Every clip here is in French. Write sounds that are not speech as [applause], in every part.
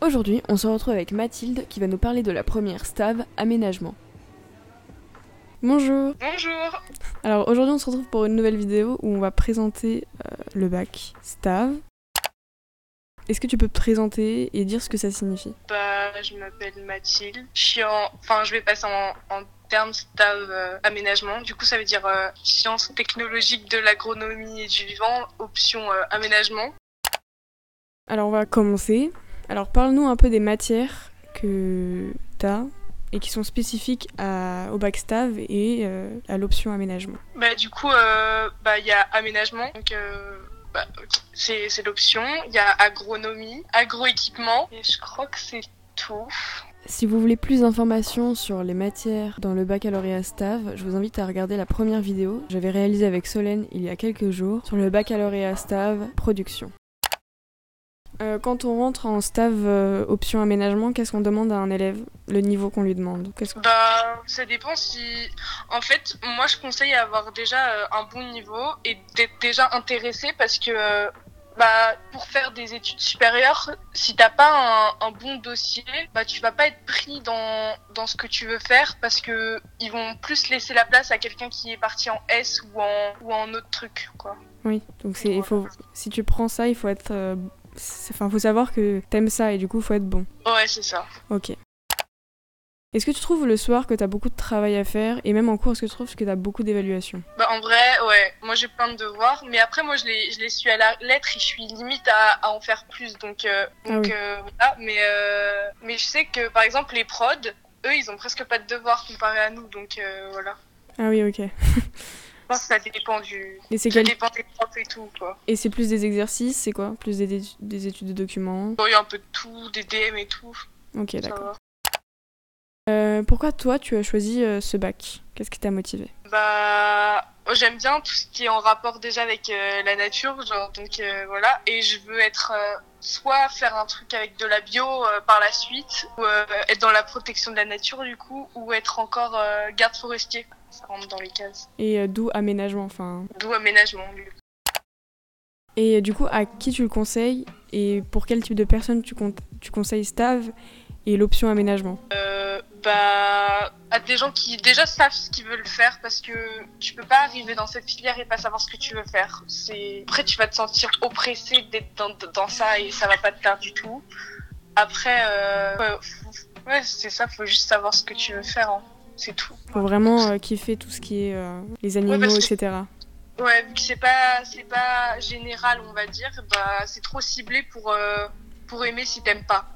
Aujourd'hui, on se retrouve avec Mathilde qui va nous parler de la première STAV aménagement. Bonjour Bonjour Alors aujourd'hui on se retrouve pour une nouvelle vidéo où on va présenter euh, le bac STAV. Est-ce que tu peux te présenter et dire ce que ça signifie? Bah, je m'appelle Mathilde. Je suis en... Enfin, je vais passer en, en termes STAV euh, aménagement. Du coup, ça veut dire euh, sciences technologiques de l'agronomie et du vivant, option euh, aménagement. Alors on va commencer. Alors parle-nous un peu des matières que tu as et qui sont spécifiques à, au bac STAV et euh, à l'option aménagement. Bah, du coup, euh, bah, il y a aménagement. Donc, euh, bah, c'est, c'est l'option. Il y a agronomie, agroéquipement. Et je crois que c'est tout. Si vous voulez plus d'informations sur les matières dans le baccalauréat STAV, je vous invite à regarder la première vidéo que j'avais réalisée avec Solène il y a quelques jours sur le baccalauréat STAV production. Euh, quand on rentre en STAV euh, option aménagement, qu'est-ce qu'on demande à un élève Le niveau qu'on lui demande que- Bah, ça dépend si. En fait, moi, je conseille d'avoir déjà euh, un bon niveau et d'être déjà intéressé parce que, bah, pour faire des études supérieures, si t'as pas un, un bon dossier, bah, tu vas pas être pris dans, dans ce que tu veux faire parce que ils vont plus laisser la place à quelqu'un qui est parti en S ou en, ou en autre truc, quoi. Oui, donc c'est, il faut, si tu prends ça, il faut être. Enfin, faut savoir que t'aimes ça et du coup, faut être bon. Ouais, c'est ça. Ok. Est-ce que tu trouves le soir que t'as beaucoup de travail à faire et même en cours, est-ce que tu trouves que t'as beaucoup d'évaluations? Bah, en vrai, ouais. Moi, j'ai plein de devoirs, mais après, moi, je les, je les suis à la lettre et je suis limite à, à en faire plus. Donc, euh, Ah oui. euh, voilà. Mais, euh, mais je sais que, par exemple, les prods, eux, ils ont presque pas de devoirs comparé à nous. Donc, voilà. Ah oui, ok. [laughs] Je pense que ça dépend du. Et c'est quel... dépend des profs et tout, quoi. Et c'est plus des exercices, c'est quoi? Plus des, études de documents? Bon, il y a un peu de tout, des DM et tout. Ok, d'accord. Euh, pourquoi toi, tu as choisi euh, ce bac? Qu'est-ce qui t'a motivé? Bah, moi, j'aime bien tout ce qui est en rapport déjà avec euh, la nature, genre donc euh, voilà. Et je veux être euh, soit faire un truc avec de la bio par la suite, ou être dans la protection de la nature du coup, ou être encore garde forestier. Ça rentre dans les cases. Et d'où aménagement, enfin. D'où aménagement. du coup. Et du coup, à qui tu le conseilles et pour quel type de personne tu, con- tu conseilles STAV et l'option aménagement? Bah, à des gens qui déjà savent ce qu'ils veulent faire parce que tu peux pas arriver dans cette filière et pas savoir ce que tu veux faire. C'est après tu vas te sentir oppressé d'être dans, dans ça et ça va pas te plaire du tout. Après, euh, ouais, c'est ça, faut juste savoir ce que tu veux faire. hein. C'est tout. Faut vraiment euh, kiffer tout ce qui est euh, les animaux, que- etc. Ouais, vu que c'est pas c'est pas général, on va dire, bah c'est trop ciblé pour euh, pour aimer si t'aimes pas.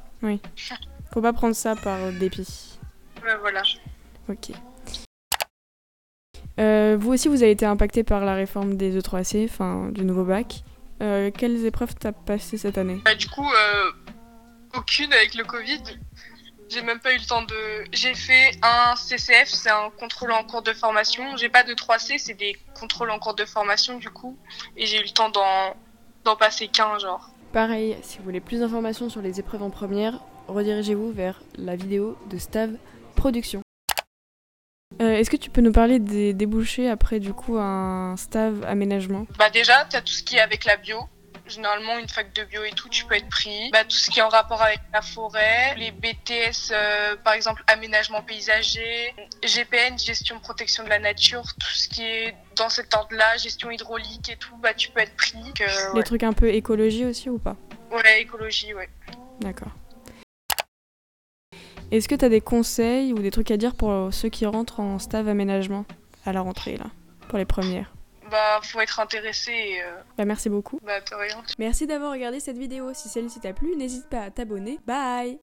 Faut pas prendre ça par dépit. Ouais, voilà. Ok. Euh, vous aussi, vous avez été impacté par la réforme des E3C, enfin du nouveau bac. Euh, quelles épreuves t'as passé cette année? Bah, du coup, euh, aucune avec le Covid. J'ai même pas eu le temps de. J'ai fait un CCF, c'est un contrôle en cours de formation. J'ai pas de 3C, c'est des contrôles en cours de formation du coup. Et j'ai eu le temps d'en d'en passer qu'un, genre. Pareil, si vous voulez plus d'informations sur les épreuves en première, redirigez-vous vers la vidéo de Stav Production. Euh, Est-ce que tu peux nous parler des débouchés après du coup un Stav aménagement? Bah, déjà, t'as tout ce qui est avec la bio. Généralement, une fac de bio et tout, tu peux être pris. Bah, tout ce qui est en rapport avec la forêt, les BTS, euh, par exemple, aménagement paysager, GPN, gestion protection de la nature, tout ce qui est dans cet ordre-là, gestion hydraulique et tout, bah, tu peux être pris. Que, Les trucs un peu écologie aussi ou pas? Ouais, écologie, ouais. D'accord. Est-ce que tu as des conseils ou des trucs à dire pour ceux qui rentrent en Stav aménagement à la rentrée là, pour les premières? Bah, faut être intéressé et, euh, Bah merci beaucoup. bah, rien. Merci d'avoir regardé cette vidéo. Si celle-ci t'a plu, n'hésite pas à t'abonner. Bye